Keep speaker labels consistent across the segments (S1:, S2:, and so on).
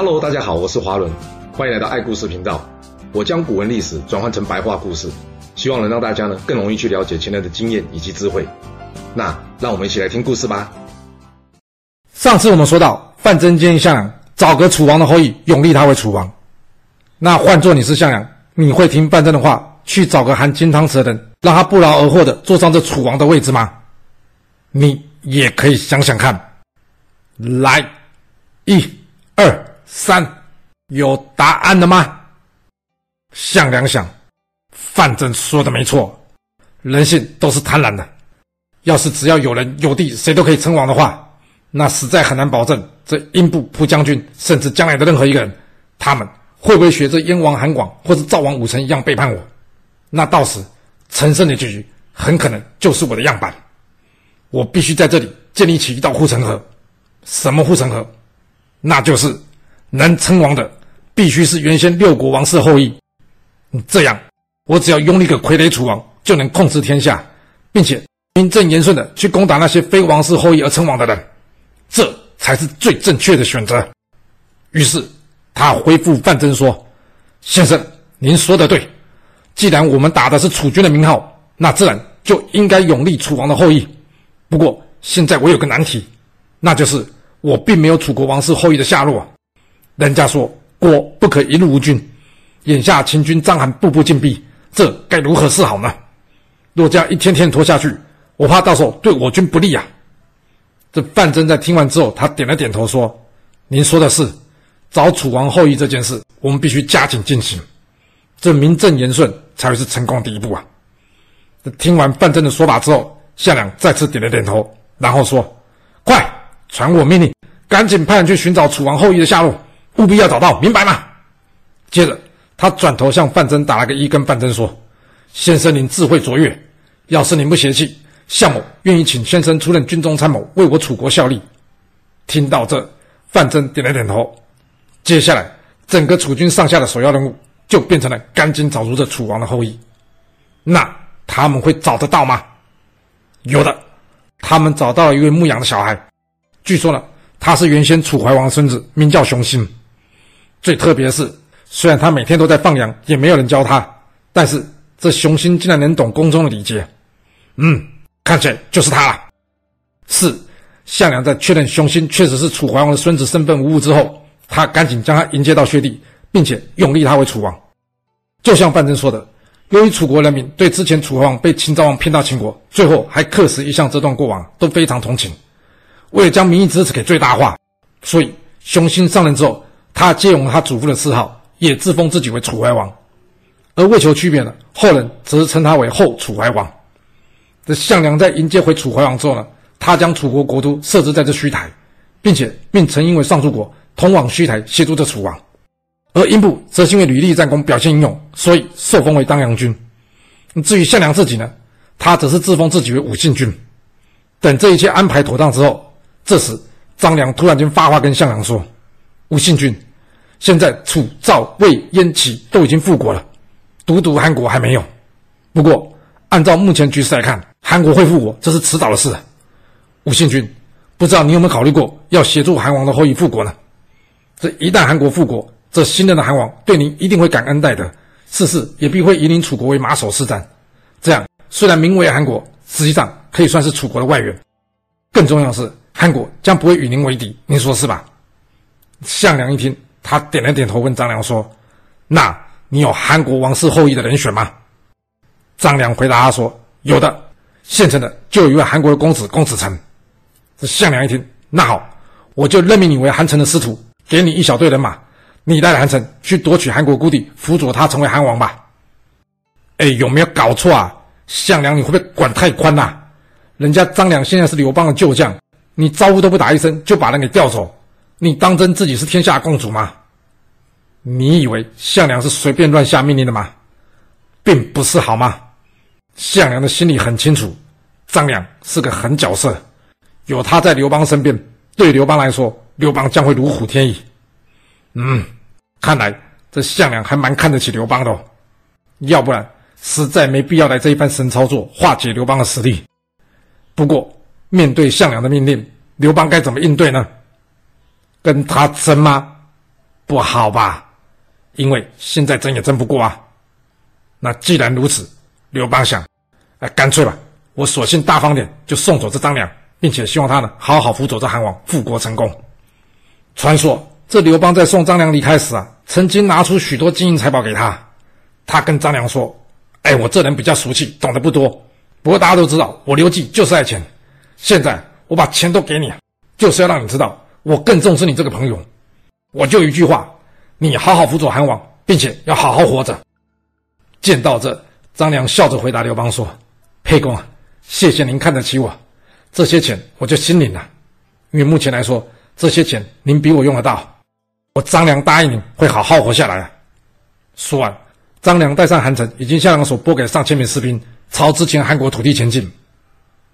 S1: Hello，大家好，我是华伦，欢迎来到爱故事频道。我将古文历史转换成白话故事，希望能让大家呢更容易去了解前人的经验以及智慧。那让我们一起来听故事吧。
S2: 上次我们说到，范增建议项梁找个楚王的后裔，拥立他为楚王。那换做你是项梁，你会听范增的话，去找个含金汤匙的人，让他不劳而获的坐上这楚王的位置吗？你也可以想想看。来，一、二。三，有答案了吗？项梁想，范增说的没错，人性都是贪婪的。要是只要有人有地，谁都可以称王的话，那实在很难保证这英布、蒲将军，甚至将来的任何一个人，他们会不会学着燕王韩广或者赵王武臣一样背叛我？那到时陈胜的结局很可能就是我的样板。我必须在这里建立起一道护城河。什么护城河？那就是。能称王的，必须是原先六国王室后裔。这样，我只要拥立个傀儡楚王，就能控制天下，并且名正言顺的去攻打那些非王室后裔而称王的人，这才是最正确的选择。于是，他回复范增说：“先生，您说的对。既然我们打的是楚军的名号，那自然就应该拥立楚王的后裔。不过，现在我有个难题，那就是我并没有楚国王室后裔的下落。”人家说国不可一日无君，眼下秦军章邯步步进逼，这该如何是好呢？若这样一天天拖下去，我怕到时候对我军不利啊。这范增在听完之后，他点了点头说：“您说的是，找楚王后裔这件事，我们必须加紧进行，这名正言顺才会是成功第一步啊。”这听完范增的说法之后，项梁再次点了点头，然后说：“快传我命令，赶紧派人去寻找楚王后裔的下落。”务必要找到，明白吗？接着，他转头向范增打了个一，跟范增说：“先生您智慧卓越，要是您不嫌弃，项某愿意请先生出任军中参谋，为我楚国效力。”听到这，范增点了点头。接下来，整个楚军上下的首要任务就变成了赶紧找出这楚王的后裔。那他们会找得到吗？有的，他们找到了一位牧羊的小孩，据说呢，他是原先楚怀王的孙子，名叫熊心。最特别是，虽然他每天都在放羊，也没有人教他，但是这熊心竟然能懂宫中的礼节。嗯，看起来就是他了。是，项梁在确认熊心确实是楚怀王的孙子，身份无误之后，他赶紧将他迎接到薛地，并且拥立他为楚王。就像范增说的，由于楚国人民对之前楚怀王被秦昭王骗到秦国，最后还客死异乡这段过往都非常同情，为了将民意支持给最大化，所以熊心上任之后。他借用了他祖父的谥号，也自封自己为楚怀王，而为求区别呢，后人则是称他为后楚怀王。这项梁在迎接回楚怀王之后呢，他将楚国国都设置在这虚台，并且命陈婴为上柱国，通往虚台协助这楚王。而英布则是因为屡立战功，表现英勇，所以受封为当阳君。至于项梁自己呢，他则是自封自己为武信君。等这一切安排妥当之后，这时张良突然间发话跟项梁说：“武信君。”现在楚、赵、魏、燕、齐都已经复国了，独独韩国还没有。不过，按照目前局势来看，韩国会复国，这是迟早的事。吴信君，不知道你有没有考虑过要协助韩王的后裔复国呢？这一旦韩国复国，这新任的韩王对您一定会感恩戴德，事事也必会以领楚国为马首是瞻。这样虽然名为韩国，实际上可以算是楚国的外援。更重要的是，韩国将不会与您为敌，您说是吧？项梁一听。他点了点头，问张良说：“那你有韩国王室后裔的人选吗？”张良回答他说：“有的，现成的就有一位韩国的公子公子成。”这项梁一听，那好，我就任命你为韩城的司徒，给你一小队人马，你带着韩城去夺取韩国故地，辅佐他成为韩王吧。哎，有没有搞错啊？项梁，你会不会管太宽呐？人家张良现在是刘邦的旧将，你招呼都不打一声就把人给调走，你当真自己是天下共主吗？你以为项梁是随便乱下命令的吗？并不是好吗？项梁的心里很清楚，张良是个狠角色，有他在刘邦身边，对刘邦来说，刘邦将会如虎添翼。嗯，看来这项梁还蛮看得起刘邦的哦，要不然实在没必要来这一番神操作化解刘邦的实力。不过面对项梁的命令，刘邦该怎么应对呢？跟他争吗？不好吧？因为现在争也争不过啊。那既然如此，刘邦想，哎，干脆吧，我索性大方点，就送走这张良，并且希望他呢好好辅佐这韩王复国成功。传说这刘邦在送张良离开时啊，曾经拿出许多金银财宝给他。他跟张良说：“哎，我这人比较俗气，懂得不多。不过大家都知道，我刘季就是爱钱。现在我把钱都给你，就是要让你知道，我更重视你这个朋友。我就一句话，你好好辅佐韩王，并且要好好活着。”见到这，张良笑着回答刘邦说：“沛公啊，谢谢您看得起我，这些钱我就心领了。因为目前来说，这些钱您比我用得到，我张良答应您会好好活下来。”说完，张良带上韩城，已经向梁所拨给上千名士兵，朝之前韩国土地前进。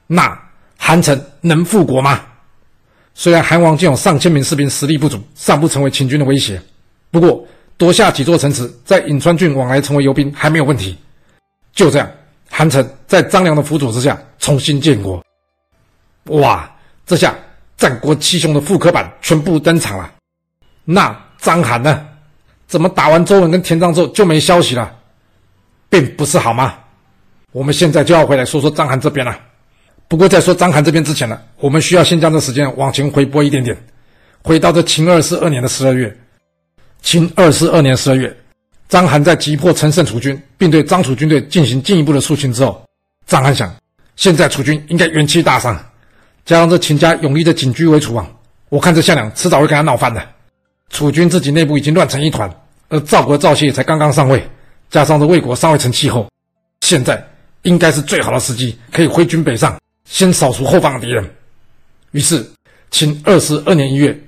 S2: 那韩城能复国吗？虽然韩王仅有上千名士兵，实力不足，尚不成为秦军的威胁，不过。夺下几座城池，在颍川郡往来成为游兵还没有问题。就这样，韩城在张良的辅佐之下重新建国。哇，这下战国七雄的复刻版全部登场了。那张邯呢？怎么打完周文跟田臧之后就没消息了？并不是好吗？我们现在就要回来说说张邯这边了。不过在说张邯这边之前呢，我们需要先将这时间往前回拨一点点，回到这秦二世二年的十二月。秦二十二年十二月，章邯在击破陈胜楚军，并对张楚军队进行进一步的肃清之后，章邯想，现在楚军应该元气大伤，加上这秦家永立的景駒为楚王，我看这项梁迟早会跟他闹翻的。楚军自己内部已经乱成一团，而赵国赵歇才刚刚上位，加上这魏国尚未成气候，现在应该是最好的时机，可以挥军北上，先扫除后方的敌人。于是，秦二十二年一月。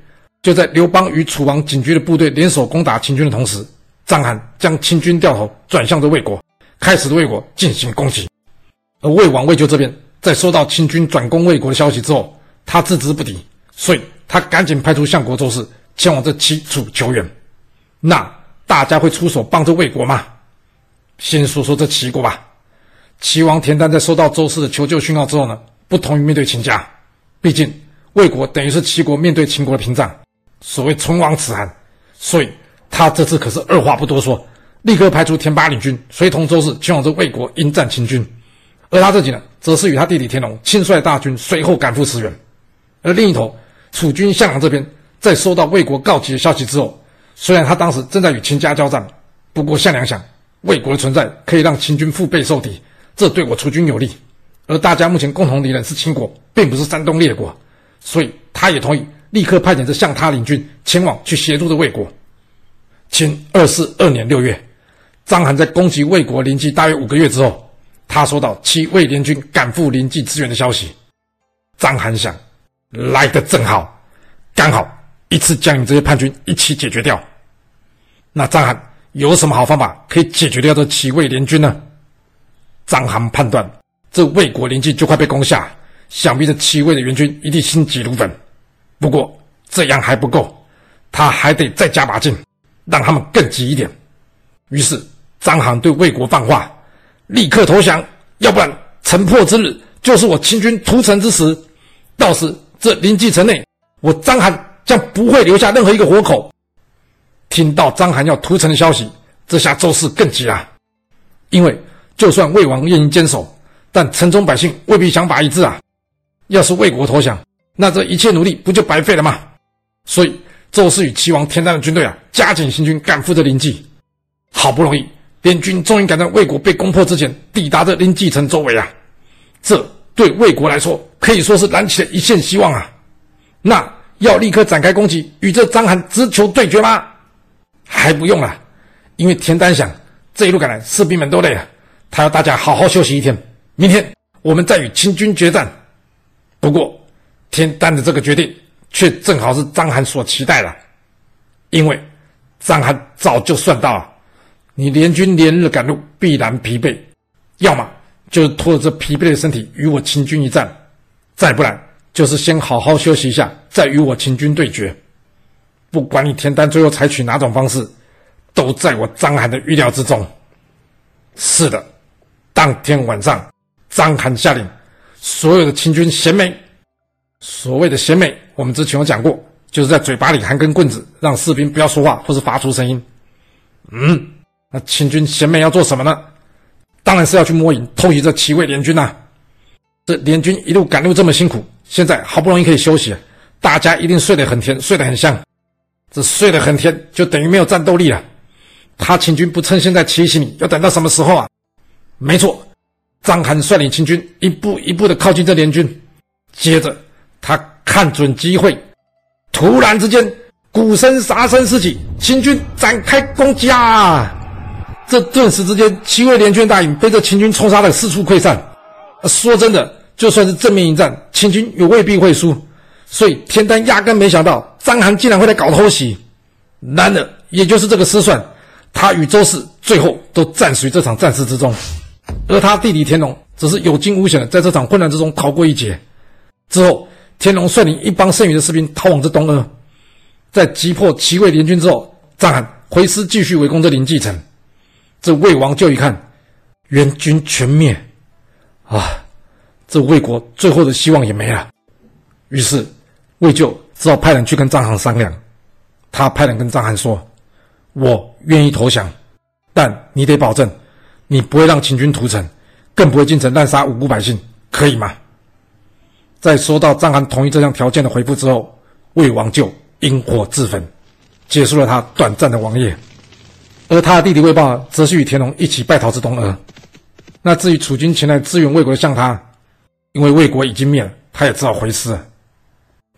S2: 就在刘邦与楚王景駒的部队联手攻打秦军的同时，章邯将秦军掉头转向着魏国，开始对魏国进行攻击。而魏王魏咎这边在收到秦军转攻魏国的消息之后，他自知不敌，所以他赶紧派出相国周氏前往这齐楚求援。那大家会出手帮助魏国吗？先说说这齐国吧。齐王田单在收到周氏的求救讯号之后呢，不同于面对秦家，毕竟魏国等于是齐国面对秦国的屏障。所谓唇亡齿寒，所以他这次可是二话不多说，立刻派出田巴领军，随同周氏前往这魏国迎战秦军。而他自己呢，则是与他弟弟田荣亲率大军随后赶赴驰援。而另一头，楚军项梁这边在收到魏国告急的消息之后，虽然他当时正在与秦家交战，不过项梁想，魏国的存在可以让秦军腹背受敌，这对我楚军有利。而大家目前共同敌人是秦国，并不是山东列国，所以他也同意。立刻派遣着向他领军前往去协助着魏国。秦二四二年六月，章邯在攻击魏国临济大约五个月之后，他收到齐魏联军赶赴临济支援的消息。章邯想，来得正好，刚好一次将你这些叛军一起解决掉。那章邯有什么好方法可以解决掉这齐魏联军呢？章邯判断，这魏国临济就快被攻下，想必这齐魏的援军一定心急如焚。不过这样还不够，他还得再加把劲，让他们更急一点。于是张邯对魏国放话：立刻投降，要不然城破之日就是我秦军屠城之时。到时这临济城内，我张邯将不会留下任何一个活口。听到张邯要屠城的消息，这下周氏更急了，因为就算魏王愿意坚守，但城中百姓未必想法一致啊。要是魏国投降，那这一切努力不就白费了吗？所以周氏与齐王田单的军队啊，加紧行军赶赴这临济。好不容易，联军终于赶在魏国被攻破之前抵达这临济城周围啊！这对魏国来说可以说是燃起了一线希望啊！那要立刻展开攻击，与这章邯直球对决吗？还不用了，因为田单想这一路赶来，士兵们都累了，他要大家好好休息一天，明天我们再与秦军决战。不过。田单的这个决定，却正好是章邯所期待的，因为章邯早就算到了，你联军连日赶路，必然疲惫，要么就是拖着这疲惫的身体与我秦军一战，再不然就是先好好休息一下，再与我秦军对决。不管你田单最后采取哪种方式，都在我章邯的预料之中。是的，当天晚上，章邯下令，所有的秦军衔枚。所谓的衔美，我们之前有讲过，就是在嘴巴里含根棍子，让士兵不要说话或是发出声音。嗯，那秦军衔美要做什么呢？当然是要去摸营偷袭这齐魏联军呐、这联军一路赶路这么辛苦，现在好不容易可以休息，大家一定睡得很甜，睡得很香。这睡得很甜，就等于没有战斗力了。他秦军不趁现在奇袭你，要等到什么时候啊？没错，章邯率领秦军一步一步的靠近这联军，接着他看准机会，突然之间鼓声杀声四起，秦军展开攻击啊！这顿时之间，齐魏联军大营被这秦军冲杀的四处溃散。说真的，就算是正面迎战，秦军也未必会输。所以田单压根没想到张邯竟然会来搞偷袭。然而，也就是这个失算，他与周氏最后都战死于这场战事之中。而他弟弟田龙则是有惊无险的在这场混乱之中逃过一劫。之后，田荣率领一帮剩余的士兵逃往这东阿，在击破齐魏联军之后，章邯回师继续围攻这临济城。这魏王就一看，援军全灭，啊，这魏国最后的希望也没了。于是魏咎只好派人去跟张邯商量。他派人跟张邯说：“我愿意投降，但你得保证，你不会让秦军屠城，更不会进城滥杀无辜百姓，可以吗？”在收到张邯同意这项条件的回复之后，魏王就引火自焚，结束了他短暂的王业。而他的弟弟魏豹则是与田荣一起败逃至东阿。那至于楚军前来支援魏国的项他，因为魏国已经灭了，他也只好回师了。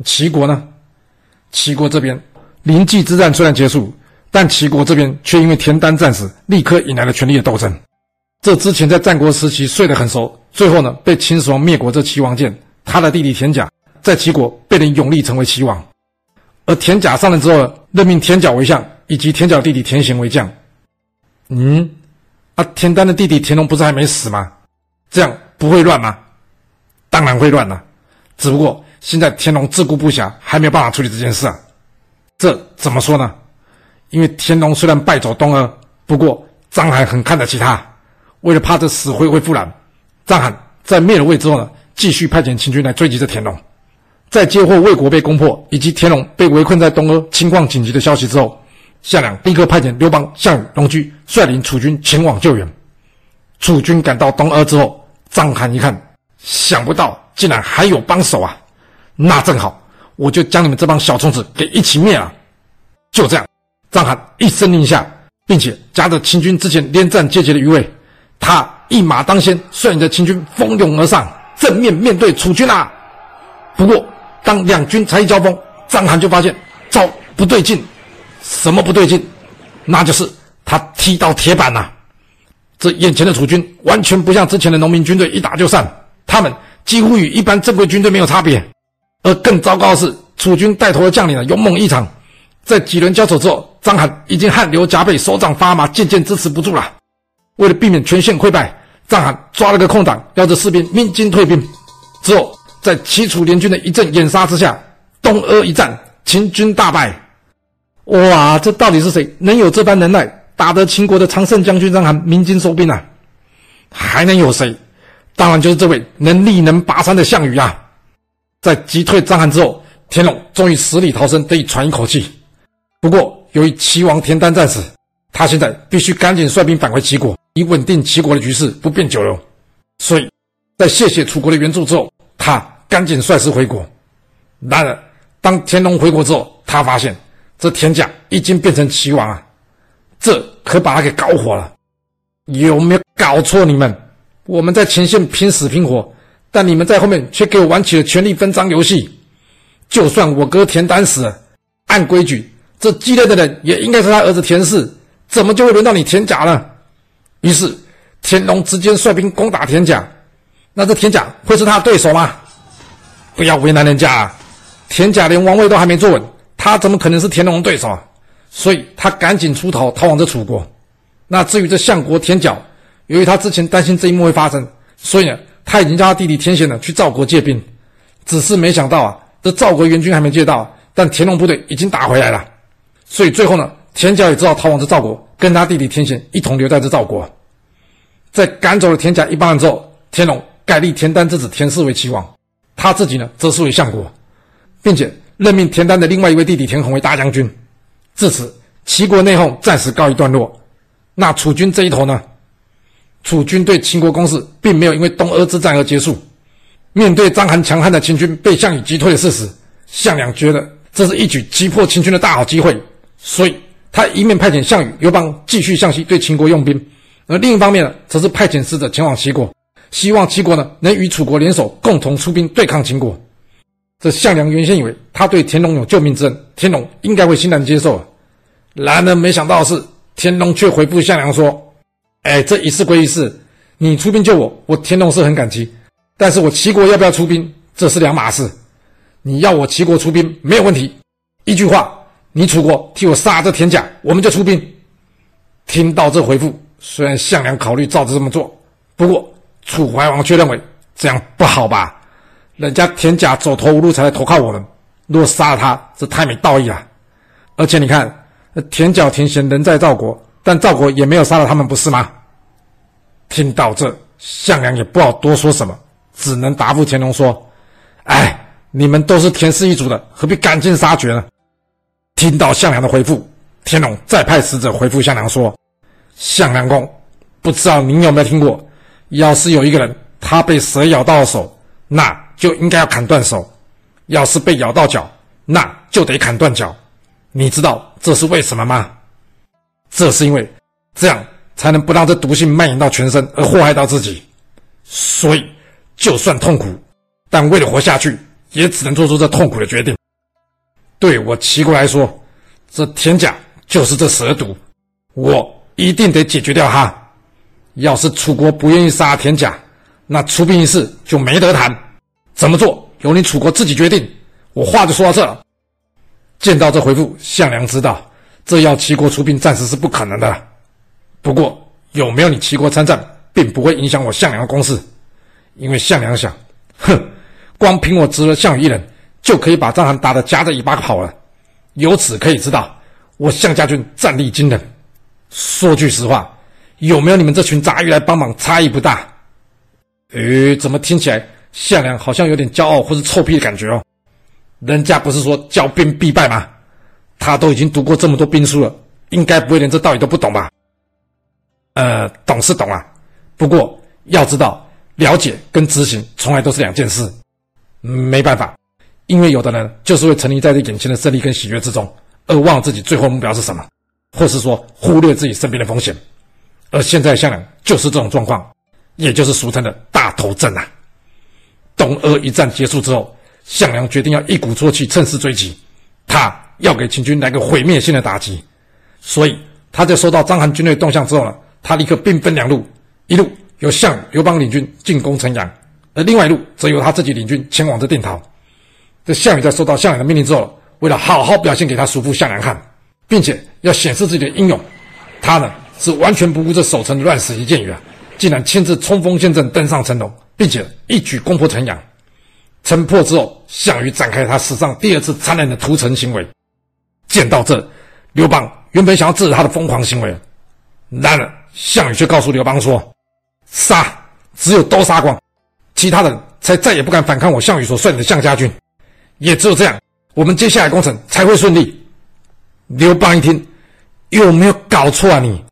S2: 齐国呢？齐国这边临济之战虽然结束，但齐国这边却因为田单战死，立刻引来了权力的斗争。这之前在战国时期睡得很熟，最后呢被秦始皇灭国这齐王建，他的弟弟田甲在齐国被人拥立成为齐王。而田甲上任之后，任命田角为相，以及田角弟弟田贤为将。嗯，啊，田单的弟弟田荣不是还没死吗？这样不会乱吗？当然会乱了，只不过现在田荣自顾不暇，还没有办法处理这件事啊。这怎么说呢？因为田荣虽然败走东阿，不过张邯很看得起他。为了怕这死灰会复燃，张邯在灭了魏之后呢，继续派遣秦军来追击这田荣。在接获魏国被攻破以及田荣被围困在东阿，情况紧急的消息之后。项梁立刻派遣刘邦、项羽、龙駒率领楚军前往救援。楚军赶到东阿之后，章邯一看，想不到竟然还有帮手啊！那正好，我就将你们这帮小虫子给一起灭了。就这样，章邯一声令下，并且夹着秦军之前连战皆捷的余威，他一马当先，率领着秦军蜂拥而上，正面面对楚军啊！不过，当两军才一交锋，张邯就发现糟不对劲。什么不对劲？那就是他踢到铁板呐！这眼前的楚军完全不像之前的农民军队一打就散，他们几乎与一般正规军队没有差别。而更糟糕的是，楚军带头的将领呢勇猛异常，在几轮交手之后，张邯已经汗流浃背，手掌发麻，渐渐支持不住了。为了避免全线溃败，章邯抓了个空档，要着士兵鸣金退兵。之后，在齐楚联军的一阵掩杀之下，东阿一战，秦军大败。哇，这到底是谁能有这般能耐，打得秦国的常胜将军章邯鸣金收兵啊？还能有谁？当然就是这位能力能拔山的项羽啊！在击退张邯之后，田荣终于死里逃生，得以喘一口气。不过，由于齐王田丹在此，他现在必须赶紧率兵返回齐国，以稳定齐国的局势，不便久留。所以，在谢谢楚国的援助之后，他赶紧率师回国。然而，当田龙回国之后，他发现。这田甲已经变成齐王啊，这可把他给搞火了。有没有搞错？你们，我们在前线拼死拼活，但你们在后面却给我玩起了权力分赃游戏。就算我哥田单死了，按规矩，这继任的人也应该是他儿子田氏，怎么就会轮到你田甲呢？于是田荣直接率兵攻打田甲，那这田甲会是他的对手吗？不要为难人家啊，田甲连王位都还没坐稳。他怎么可能是田荣对手啊？所以他赶紧出逃，逃往这楚国。那至于这相国田角，由于他之前担心这一幕会发生，所以呢，他已经叫他弟弟田贤呢去赵国借兵。只是没想到啊，这赵国援军还没借到，但田荣部队已经打回来了。所以最后呢，田角也只好逃往这赵国，跟他弟弟田贤一同留在这赵国。在赶走了田甲一帮人之后，田荣改立田单之子田氏为齐王，他自己呢则是为相国，并且。任命田单的另外一位弟弟田弘为大将军。至此，齐国内讧暂时告一段落。那楚军这一头呢？楚军对秦国攻势并没有因为东阿之战而结束。面对章邯强悍的秦军被项羽击退的事实，项梁觉得这是一举击破秦军的大好机会，所以他一面派遣项羽、刘邦继续向西对秦国用兵，而另一方面呢，则是派遣使者前往齐国，希望齐国呢能与楚国联手，共同出兵对抗秦国。这项梁原先以为他对田荣有救命之恩，田荣应该会欣然接受啊。然而没想到的是，田荣却回复项梁说：“哎，这一事归一事，你出兵救我，我田荣是很感激。但是我齐国要不要出兵，这是两码事。你要我齐国出兵没有问题，一句话，你楚国替我杀这田甲，我们就出兵。”听到这回复，虽然项梁考虑照着这么做，不过楚怀王却认为这样不好吧。人家田甲走投无路才来投靠我们，如果杀了他，这太没道义了。而且你看，田角、田贤人在赵国，但赵国也没有杀了他们，不是吗？听到这，项梁也不好多说什么，只能答复田荣说：“哎，你们都是田氏一族的，何必赶尽杀绝呢？”听到项梁的回复，天龙再派使者回复项梁说：“项梁公，不知道您有没有听过，要是有一个人他被蛇咬到手，那……”就应该要砍断手，要是被咬到脚，那就得砍断脚。你知道这是为什么吗？这是因为这样才能不让这毒性蔓延到全身而祸害到自己。所以，就算痛苦，但为了活下去，也只能做出这痛苦的决定。对我齐国来说，这田甲就是这蛇毒，我一定得解决掉它。要是楚国不愿意杀田甲，那出兵一事就没得谈。怎么做，由你楚国自己决定。我话就说到这了。见到这回复，项梁知道这要齐国出兵暂时是不可能的。不过有没有你齐国参战，并不会影响我项梁的攻势，因为项梁想，哼，光凭我侄儿项羽一人，就可以把章邯打得夹着尾巴跑了。由此可以知道，我项家军战力惊人。说句实话，有没有你们这群杂鱼来帮忙，差异不大。诶，怎么听起来？项梁好像有点骄傲或是臭屁的感觉哦，人家不是说骄兵必败吗？他都已经读过这么多兵书了，应该不会连这道理都不懂吧？呃，懂是懂啊，不过要知道，了解跟执行从来都是两件事。没办法，因为有的人就是会沉溺在这眼前的胜利跟喜悦之中，而忘了自己最后目标是什么，或是说忽略自己身边的风险。而现在项梁就是这种状况，也就是俗称的大头症啊。东阿一战结束之后，项梁决定要一鼓作气，趁势追击。他要给秦军来个毁灭性的打击。所以他在收到章邯军队动向之后呢，他立刻兵分两路：一路由项、刘邦领军进攻城阳，而另外一路则由他自己领军前往这定陶。这项羽在收到项梁的命令之后，为了好好表现给他叔父项梁看，并且要显示自己的英勇，他呢是完全不顾这守城的乱石一箭雨啊，竟然亲自冲锋陷阵，登上城楼。并且一举攻破城阳，城破之后，项羽展开他史上第二次残忍的屠城行为。见到这，刘邦原本想要制止他的疯狂行为，然而项羽却告诉刘邦说：“杀，只有都杀光，其他人才再也不敢反抗我项羽所率领的项家军。也只有这样，我们接下来攻城才会顺利。”刘邦一听，有没有搞错啊你？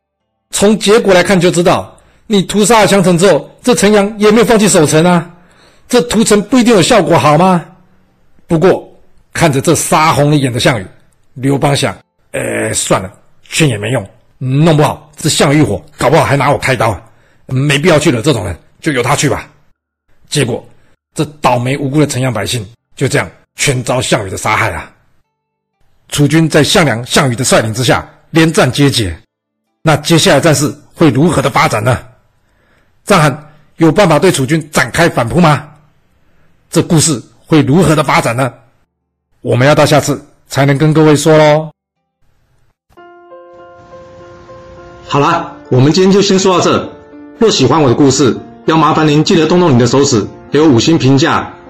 S2: 从结果来看就知道。你屠杀了襄城之后，这城阳也没有放弃守城啊，这屠城不一定有效果，好吗？不过看着这杀红了眼的项羽，刘邦想，哎，算了，劝也没用，弄不好这项羽一伙，搞不好还拿我开刀，没必要去惹这种人，就由他去吧。结果这倒霉无辜的城阳百姓就这样全遭项羽的杀害啊。楚军在项梁、项羽的率领之下连战皆捷，那接下来战事会如何的发展呢？章邯有办法对楚军展开反扑吗？这故事会如何的发展呢？我们要到下次才能跟各位说喽。
S1: 好啦，我们今天就先说到这。若喜欢我的故事，要麻烦您记得动动你的手指，给我五星评价，